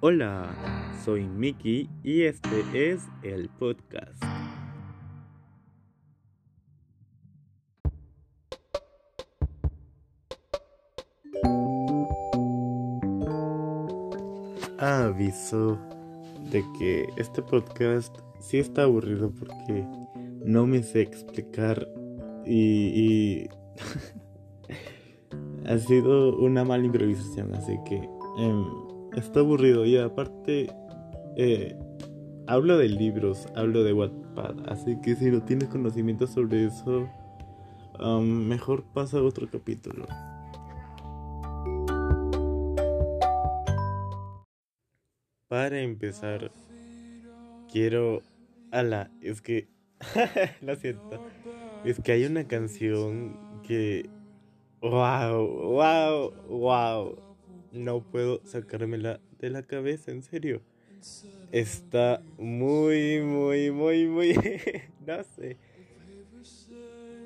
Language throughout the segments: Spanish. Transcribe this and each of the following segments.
Hola, soy Miki y este es el podcast. Aviso de que este podcast sí está aburrido porque no me sé explicar y, ha sido una mala improvisación, así que em, está aburrido y aparte eh, hablo de libros, hablo de Wattpad, así que si no tienes conocimiento sobre eso, mejor pasa a otro capítulo. Para empezar, quiero... Ala, es que... Lo siento. Es que hay una canción que... ¡Wow! ¡Wow! ¡Wow! No puedo sacármela de la cabeza, en serio. Está muy, muy, muy, muy... no sé.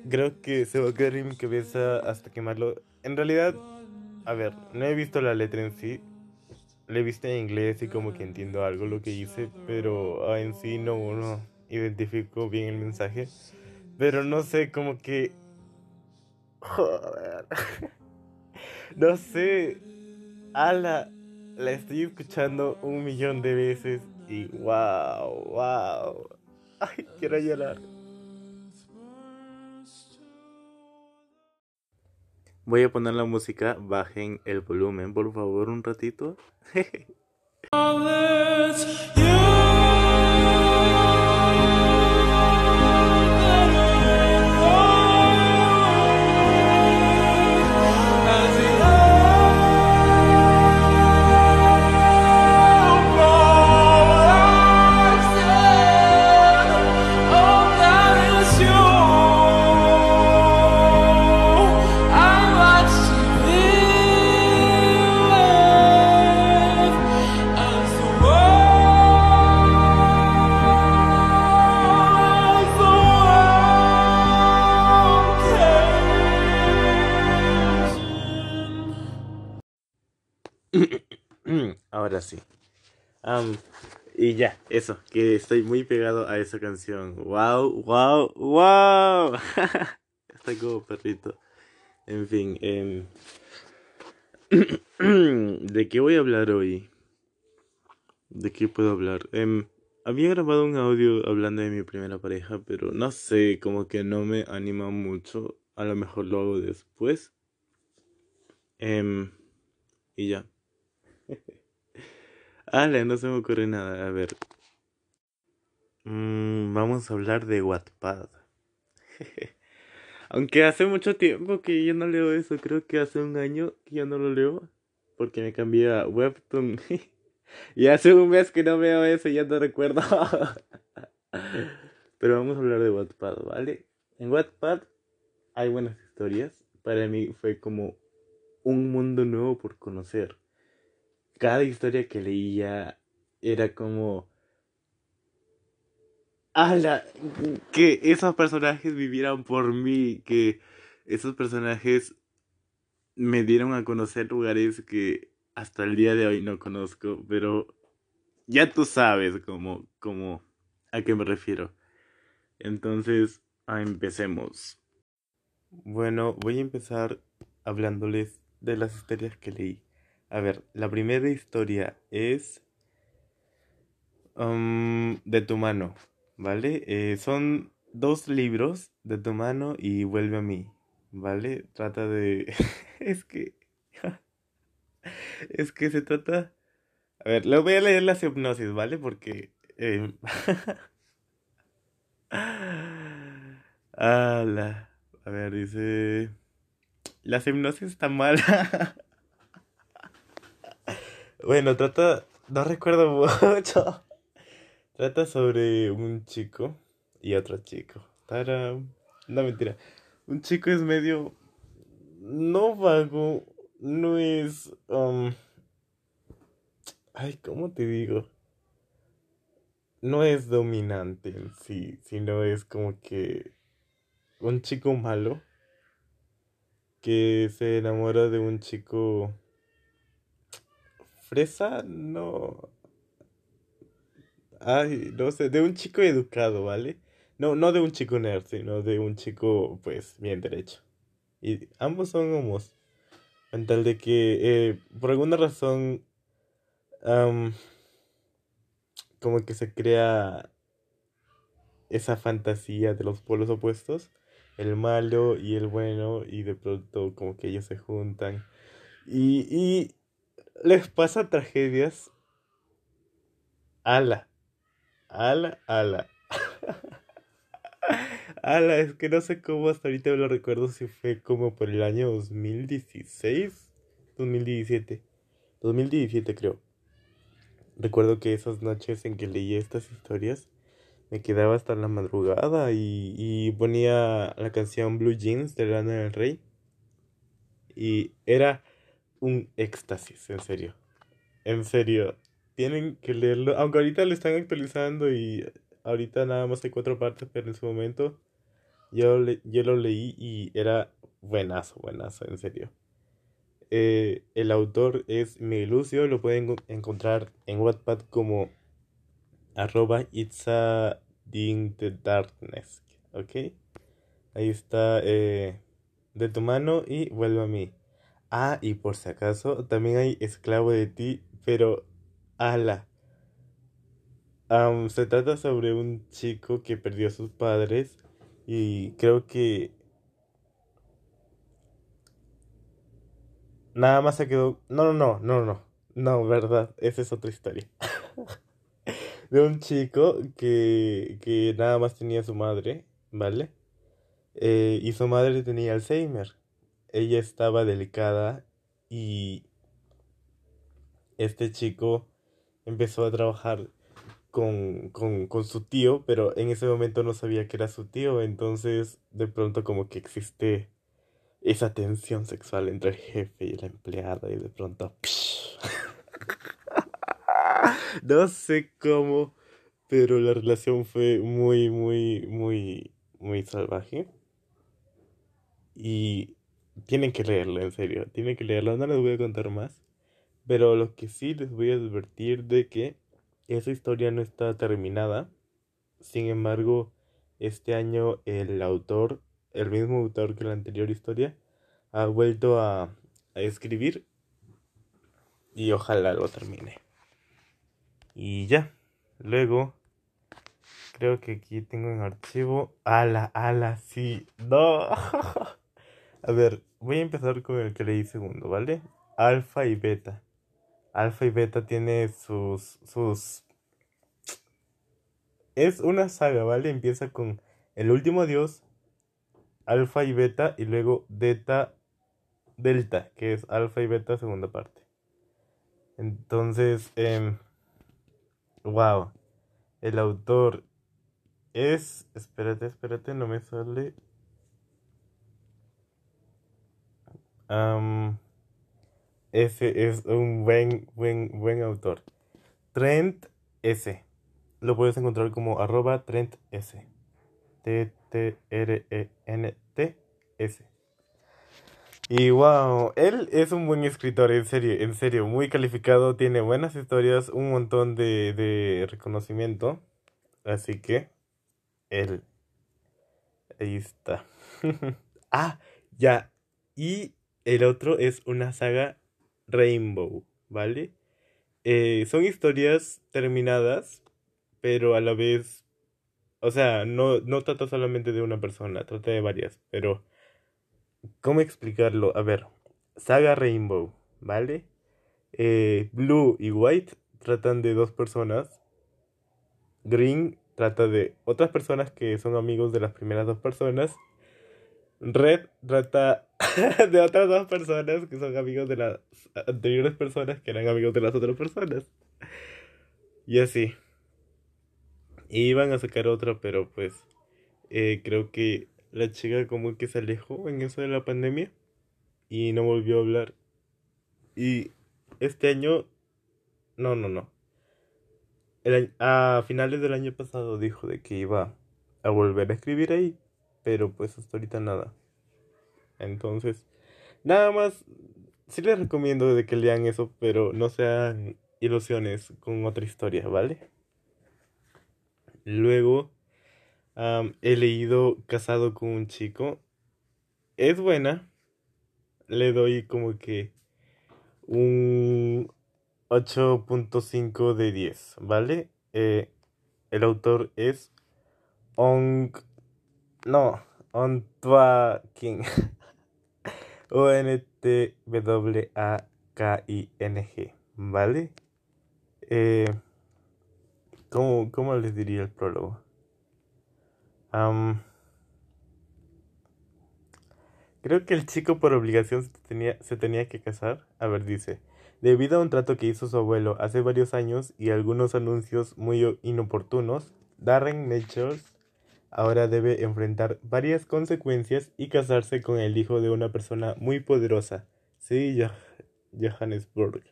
Creo que se va a quedar en mi cabeza hasta quemarlo. En realidad, a ver, no he visto la letra en sí, le he visto en inglés y como que entiendo algo lo que hice, pero ah, en sí no, no identifico bien el mensaje. Pero no sé, como que... Joder. no sé. Ala, la estoy escuchando un millón de veces y wow, wow. Ay, quiero llorar. Voy a poner la música, bajen el volumen por favor un ratito. Ahora sí. y ya, eso, que estoy muy pegado a esa canción. ¡Wow! ¡Wow! ¡Wow! estoy como perrito. En fin, em, ¿de qué voy a hablar hoy? ¿De qué puedo hablar? Em, había grabado un audio hablando de mi primera pareja, pero no sé, como que no me anima mucho. A lo mejor lo hago después. Em, y ya. Ale, no se me ocurre nada. A ver. Mm, vamos a hablar de Wattpad. Aunque hace mucho tiempo que yo no leo eso. Creo que hace un año que yo no lo leo. Porque me cambié a Webtoon. y hace un mes que no veo eso ya no recuerdo. Pero vamos a hablar de Wattpad, ¿vale? En Wattpad hay buenas historias. Para mí fue como un mundo nuevo por conocer cada historia que leía era como... ¡Hala! Que esos personajes vivieran por mí, que esos personajes me dieron a conocer lugares que hasta el día de hoy no conozco, pero ya tú sabes cómo, cómo, a qué me refiero. Entonces, empecemos. Bueno, voy a empezar hablándoles de las historias que leí. A ver, la primera historia es um, de tu mano, ¿vale? Eh, son dos libros de tu mano y vuelve a mí, ¿vale? Trata de... es que... es que se trata... A ver, lo voy a leer la hipnosis, ¿vale? Porque... Eh... A ver, dice... La hipnosis está mala. Bueno, trata. No recuerdo mucho. Trata sobre un chico y otro chico. Tara. No mentira. Un chico es medio. No vago. No es. Um... Ay, ¿cómo te digo? No es dominante en sí, sino es como que. Un chico malo. Que se enamora de un chico fresa, no. Ay, no sé, de un chico educado, ¿vale? No, no de un chico nerd, sino de un chico, pues, bien derecho. Y ambos son homos. En tal de que, eh, por alguna razón, como que se crea esa fantasía de los polos opuestos, el malo y el bueno, y de pronto como que ellos se juntan. Y, y les pasa tragedias. Ala. Ala, ala. ala, es que no sé cómo hasta ahorita me lo recuerdo si fue como por el año 2016, 2017. 2017 creo. Recuerdo que esas noches en que leía estas historias me quedaba hasta la madrugada y, y ponía la canción Blue Jeans de Lana del Rey. Y era un éxtasis, en serio. En serio. Tienen que leerlo. Aunque ahorita lo están actualizando y ahorita nada más hay cuatro partes, pero en su momento yo, yo lo leí y era buenazo, buenazo, en serio. Eh, el autor es Miguel Lucio, lo pueden encontrar en Wattpad como arroba it's a the darkness, ¿ok? Ahí está eh, de tu mano y vuelve a mí. Ah, y por si acaso, también hay esclavo de ti, pero ala. se trata sobre un chico que perdió a sus padres y creo que Nada más se quedó. No, no, no, no, no. No, verdad. Esa es otra historia. de un chico que, que nada más tenía su madre, ¿vale? Eh, y su madre tenía Alzheimer. Ella estaba delicada y este chico empezó a trabajar con, con, con su tío, pero en ese momento no sabía que era su tío, entonces de pronto como que existe esa tensión sexual entre el jefe y la empleada y de pronto... no sé cómo, pero la relación fue muy, muy, muy, muy salvaje. Y tienen que leerlo, en serio, tienen que leerlo, no les voy a contar más. Pero lo que sí les voy a advertir de que esa historia no está terminada. Sin embargo, este año el autor el mismo autor que la anterior historia, ha vuelto a, escribir y ojalá lo termine. Y ya, luego creo que aquí tengo en archivo. Ala, ala, sí, no. a ver, voy a empezar con el que leí segundo, ¿vale? Alfa y beta. Alfa y beta tiene sus. sus. Es una saga, ¿vale? Empieza con El último dios, alfa y beta y luego delta, delta, que es alfa y beta segunda parte. Entonces, wow, el autor es, espérate, espérate, no me sale. Ese es un buen, buen, buen autor. Trent S. Lo puedes encontrar como arroba Trent S. T-R-E-N-T-S. Y wow, él es un buen escritor, en serio, en serio, muy calificado, tiene buenas historias, un montón de, de reconocimiento. Así que, él. Ahí está. ah, ya. Y el otro es una saga Rainbow, ¿vale? Eh, son historias terminadas, pero a la vez o sea, no, no trata solamente de una persona, trata de varias, pero ¿cómo explicarlo? A ver, Saga Rainbow, ¿vale? Eh, Blue y White tratan de dos personas. Green trata de otras personas que son amigos de las primeras dos personas. Red trata de otras dos personas que son amigos de las anteriores personas que eran amigos de las otras personas. Y así iban a sacar otra, pero pues eh, creo que la chica como que se alejó en eso de la pandemia y no volvió a hablar. Y este año, no, no, no. a finales del año pasado dijo de que iba a volver a escribir ahí, pero pues hasta ahorita nada. Entonces, nada más sí les recomiendo de que lean eso, pero no sean ilusiones con otra historia, ¿vale? Luego he leído Casado con un chico. Es buena. Le doy como que un 8.5 de 10, ¿vale? Eh, el autor es Ong... No, Ontua King. O-N-T-W-A-K-I-N-G, ¿vale? Eh, ¿cómo, ¿Cómo les diría el prólogo? creo que el chico por obligación se tenía, se tenía que casar. A ver, dice. Debido a un trato que hizo su abuelo hace varios años y algunos anuncios muy inoportunos, Darren Natures ahora debe enfrentar varias consecuencias y casarse con el hijo de una persona muy poderosa. Sí, Johannesburg.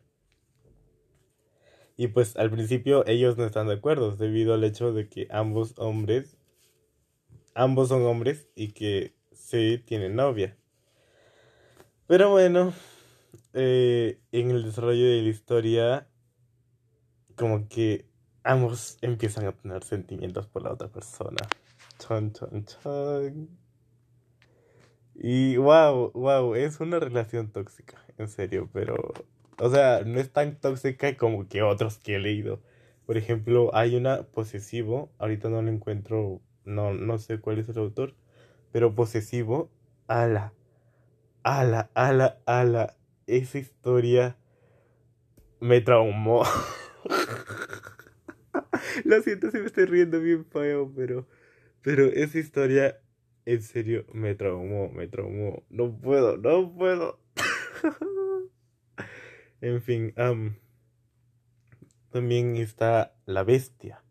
Y pues al principio ellos no están de acuerdo debido al hecho de que ambos hombres, ambos son hombres y que sí tienen novia. Pero bueno, eh, en el desarrollo de la historia, como que ambos empiezan a tener sentimientos por la otra persona. Chon, chon, chon. Y wow, wow, es una relación tóxica, en serio, pero, o sea, no es tan tóxica como que otros que he leído. Por ejemplo, hay una posesivo, ahorita no lo encuentro, no, no sé cuál es el autor, pero posesivo, ala, ala, ala, ala, esa historia me traumó. Lo siento si me estoy riendo bien feo, pero, pero esa historia en serio me traumó, me traumó. No puedo, no puedo. en fin, también está La Bestia.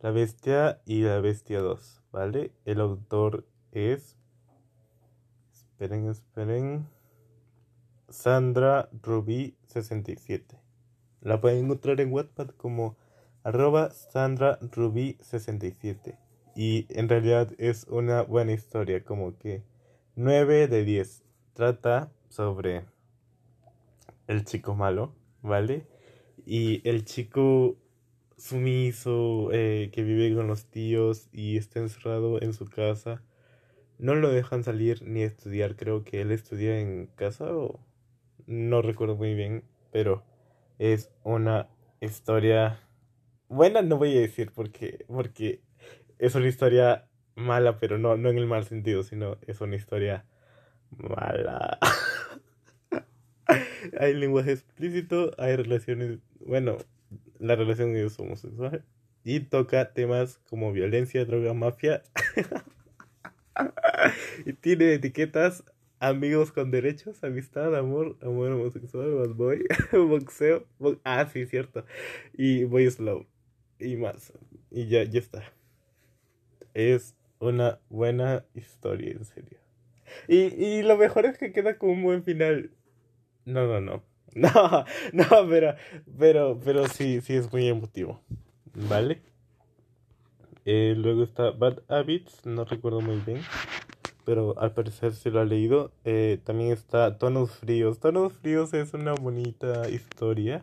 La Bestia y La Bestia 2, ¿vale? El autor es... Esperen, esperen. Sandra Rubí 67. La pueden encontrar en Wattpad como arroba Sandra Rubí 67. Y en realidad es una buena historia, como que 9 de 10. Trata sobre el chico malo, ¿vale? Y el chico sumiso eh, que vive con los tíos y está encerrado en su casa. No lo dejan salir ni estudiar, creo que él estudia en casa o no recuerdo muy bien, pero es una historia buena, no voy a decir porque, porque es una historia mala, pero no, no en el mal sentido, sino es una historia mala. hay lenguaje explícito, hay relaciones, bueno, la relación es homosexual y toca temas como violencia, droga, mafia. y tiene etiquetas amigos con derechos, amistad, amor, amor homosexual, bad boy, boxeo, ah, sí, cierto, y voy slow, y más, y ya, ya está. Es una buena historia, en serio. Y, y lo mejor es que queda con un buen final. No, no, no. No, no, pero, pero, pero sí, sí es muy emotivo. ¿Vale? Eh, luego está Bad Habits, no recuerdo muy bien pero al parecer se lo ha leído. Eh, también está Tonos Fríos. Tonos Fríos es una bonita historia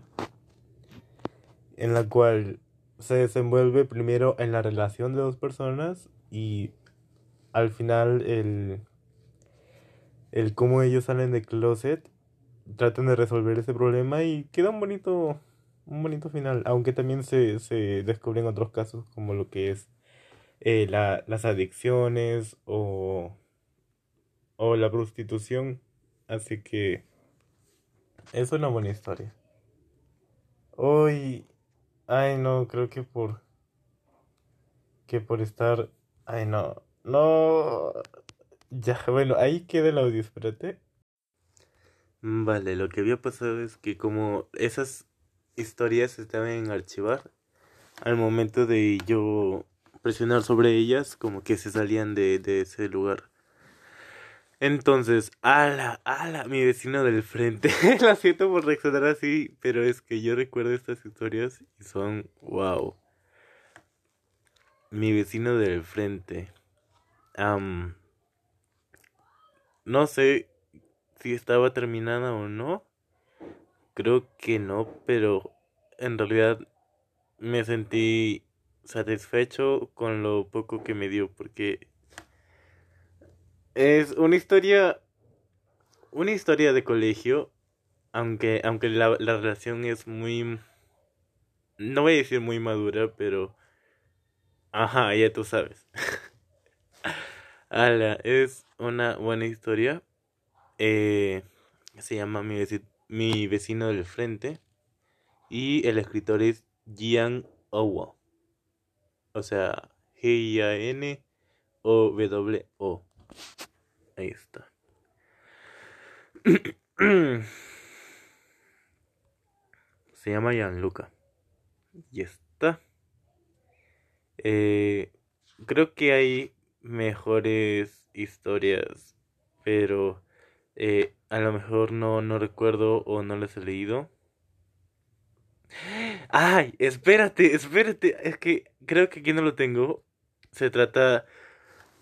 en la cual se desenvuelve primero en la relación de dos personas y al final el, el cómo ellos salen de closet tratan de resolver ese problema y queda un bonito un bonito final aunque también se, se descubren otros casos como lo que es eh, la, las adicciones o o la prostitución. Así que es una buena historia. Hoy, ay no, creo que por que por estar, ay no, no, ya, bueno, ahí queda el audio, espérate. Vale, lo que había pasado es que como esas historias estaban en archivar, al momento de yo presionar sobre ellas, como que se salían de, de ese lugar. Entonces, ala, ala, mi vecino del frente. Lo siento por reaccionar así, pero es que yo recuerdo estas historias y son wow. Mi vecino del frente. no sé si estaba terminada o no, creo que no, pero en realidad me sentí satisfecho con lo poco que me dio porque es una historia una historia de colegio aunque aunque la, la relación es muy no voy a decir muy madura pero ajá ya tú sabes es una buena historia eh, se llama mi, mi vecino del frente y el escritor es Gian Owo. O sea, G-I-A-N-O-W-O. Ahí está. Se llama Gianluca. Y está. Eh, creo que hay mejores historias, pero eh, a lo mejor no, no recuerdo o no las he leído. Ay, espérate, espérate. Es que creo que aquí no lo tengo. Se trata...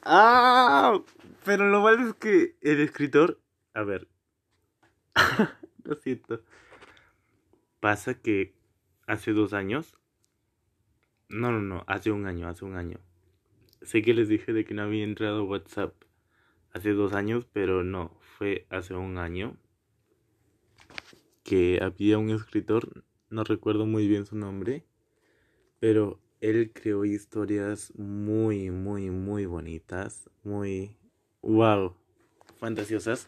Ah, pero lo malo es que el escritor... A ver. lo siento. Pasa que hace dos años... No, no, no, hace un año, hace un año. Sé que les dije de que no había entrado WhatsApp hace dos años, pero no, fue hace un año que había un escritor, no recuerdo muy bien su nombre, pero él creó historias muy, muy, muy bonitas, muy, wow, fantasiosas.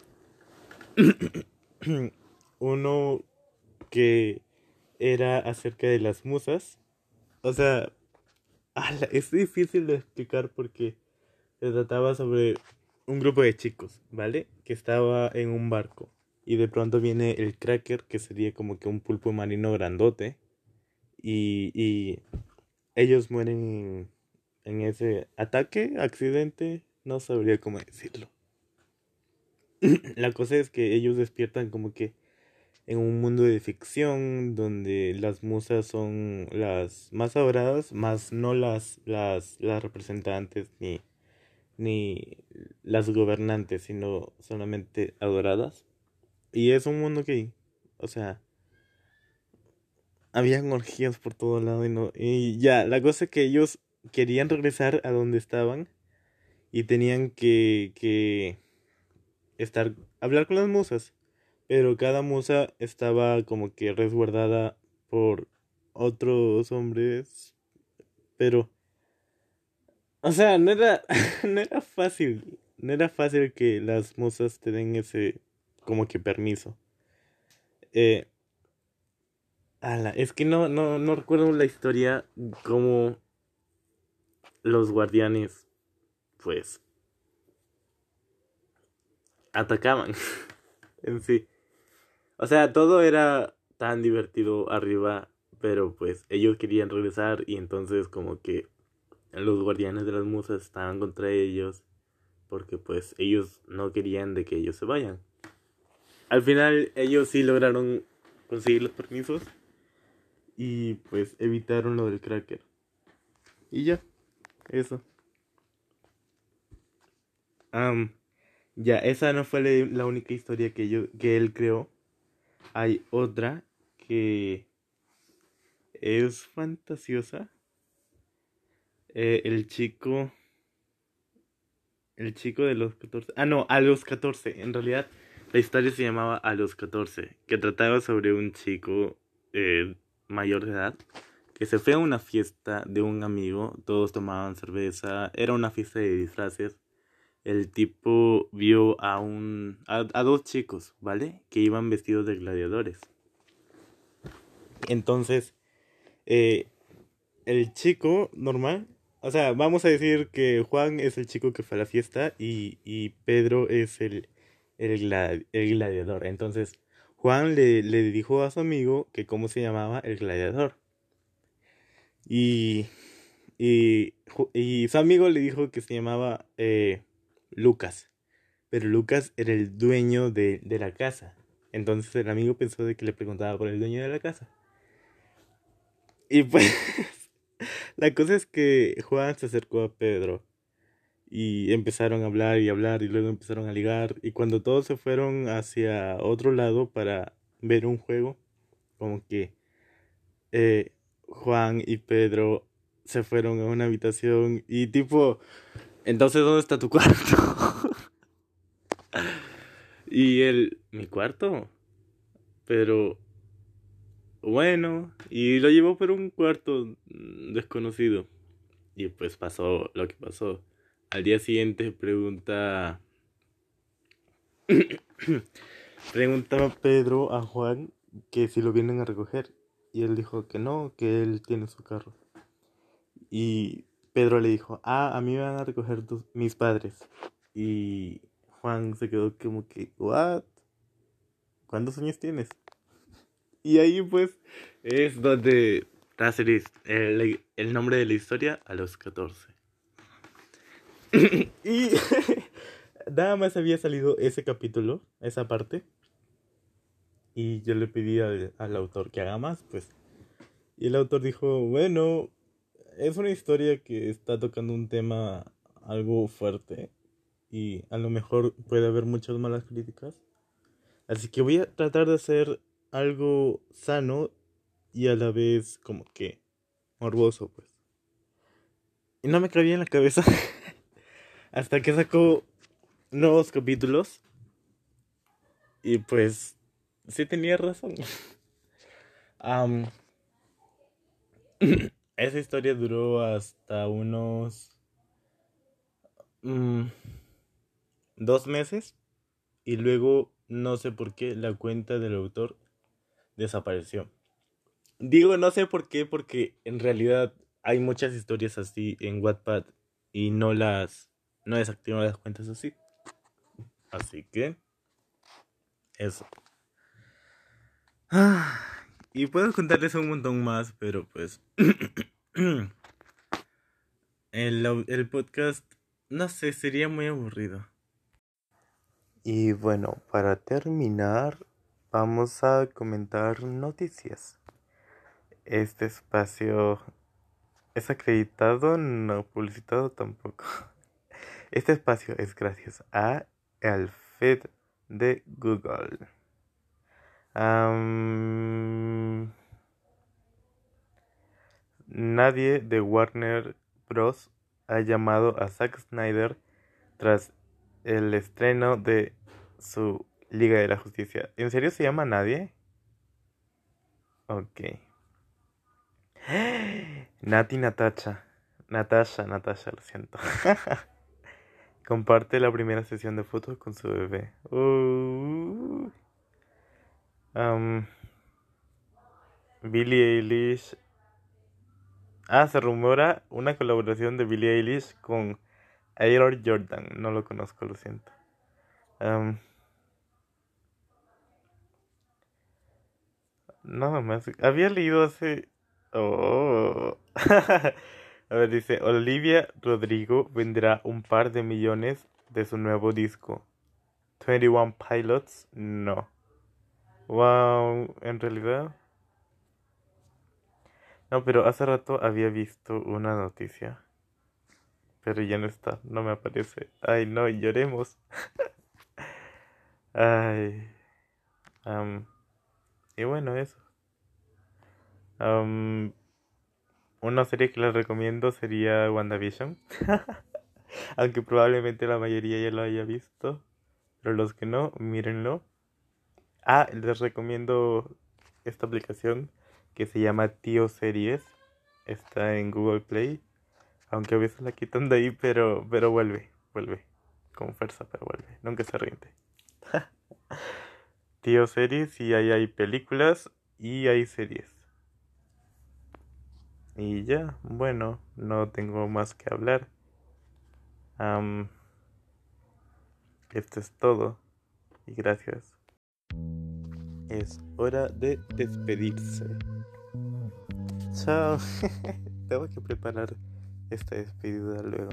Uno que era acerca de las musas. O sea, es difícil de explicar porque se trataba sobre un grupo de chicos, ¿vale? Que estaba en un barco. Y de pronto viene el cracker, que sería como que un pulpo marino grandote. Y, y ellos mueren en, ese ataque, accidente, no sabría cómo decirlo. La cosa es que ellos despiertan como que en un mundo de ficción donde las musas son las más adoradas, más no las, las, las representantes ni ni las gobernantes, sino solamente adoradas. Y es un mundo que, o sea, habían orgías por todo lado y no y ya, la cosa es que ellos querían regresar a donde estaban y tenían que que estar hablar con las musas, pero cada musa estaba como que resguardada por otros hombres, pero o sea, no era, no era fácil. No era fácil que las musas te den ese como que permiso. Eh, ala, es que no, no, no recuerdo la historia como los guardianes, pues, atacaban en sí. O sea, todo era tan divertido arriba, pero pues ellos querían regresar y entonces como que los guardianes de las musas estaban contra ellos porque pues ellos no querían de que ellos se vayan. Al final ellos sí lograron conseguir los permisos y pues evitaron lo del cracker. Y ya, eso. ya, esa no fue la única historia que yo que él creó. Hay otra que es fantasiosa eh, el chico. El chico de los 14. Ah, no, a los 14. En realidad, la historia se llamaba A los 14. Que trataba sobre un chico eh, mayor de edad. Que se fue a una fiesta de un amigo. Todos tomaban cerveza. Era una fiesta de disfraces. El tipo vio a un. a, a dos chicos, ¿vale? Que iban vestidos de gladiadores. Entonces. Eh, el chico normal o sea, vamos a decir que Juan es el chico que fue a la fiesta y, y Pedro es el, el, el, gladiador. Entonces, Juan le, le dijo a su amigo que cómo se llamaba el gladiador. Y, y, y su amigo le dijo que se llamaba eh, Lucas. Pero Lucas era el dueño de, de la casa. Entonces el amigo pensó de que le preguntaba por el dueño de la casa. Y pues la cosa es que Juan se acercó a Pedro y empezaron a hablar y hablar y luego empezaron a ligar y cuando todos se fueron hacia otro lado para ver un juego, como que eh, Juan y Pedro se fueron a una habitación y tipo, entonces ¿dónde está tu cuarto? y él, mi cuarto, pero bueno, y lo llevó por un cuarto desconocido. Y pues pasó lo que pasó. Al día siguiente pregunta... Preguntaba Pedro a Juan que si lo vienen a recoger. Y él dijo que no, que él tiene su carro. Y Pedro le dijo, ah, a mí me van a recoger mis padres. Y Juan se quedó como que, ¿what? ¿Cuántos años tienes? Y ahí pues es donde nace el, el nombre de la historia a los 14. y nada más había salido ese capítulo, esa parte. Y yo le pedí al, autor que haga más, pues. Y el autor dijo, bueno, es una historia que está tocando un tema algo fuerte. Y a lo mejor puede haber muchas malas críticas. Así que voy a tratar de hacer algo sano y a la vez como que morboso, pues. Y no me cabía en la cabeza hasta que sacó nuevos capítulos. Y pues sí tenía razón. esa historia duró hasta unos mm, dos meses y luego no sé por qué la cuenta del autor desapareció. Digo no sé por qué porque en realidad hay muchas historias así en Wattpad y no las no desactivo las cuentas así. Así que eso. Ah, y puedo contarles un montón más, pero pues el podcast, no sé, sería muy aburrido. Y bueno, para terminar, vamos a comentar noticias. Este espacio es acreditado, no publicitado tampoco. Este espacio es gracias a el feed de Google. nadie de Warner Bros. ha llamado a Zack Snyder tras el estreno de su Liga de la Justicia. ¿En serio se llama nadie? Ok. Nati Natasha. Natasha, Natasha, lo siento. Comparte la primera sesión de fotos con su bebé. Uh. Billie Eilish. Ah, se rumora una colaboración de Billie Eilish con Aylor Jordan. No lo conozco, lo siento. nada más. Había leído hace. Oh. A ver, dice, Olivia Rodrigo vendrá un par de millones de su nuevo disco. 21 Pilots, no. Wow, en realidad. No, pero hace rato había visto una noticia. Pero ya no está, no me aparece. Ay, no, lloremos. Ay. y bueno, eso. Um, una serie que les recomiendo sería WandaVision. Aunque probablemente la mayoría ya lo haya visto. Pero los que no, mírenlo. Ah, les recomiendo esta aplicación que se llama Tío Series. Está en Google Play. Aunque a veces la quitan de ahí, pero, pero vuelve, vuelve. Con fuerza, pero vuelve. Nunca se rinde. Tío Series y ahí hay películas y hay series. Y ya, bueno, no tengo más que hablar. esto es todo. Y gracias. Es hora de despedirse. Chao. tengo que preparar esta despedida luego.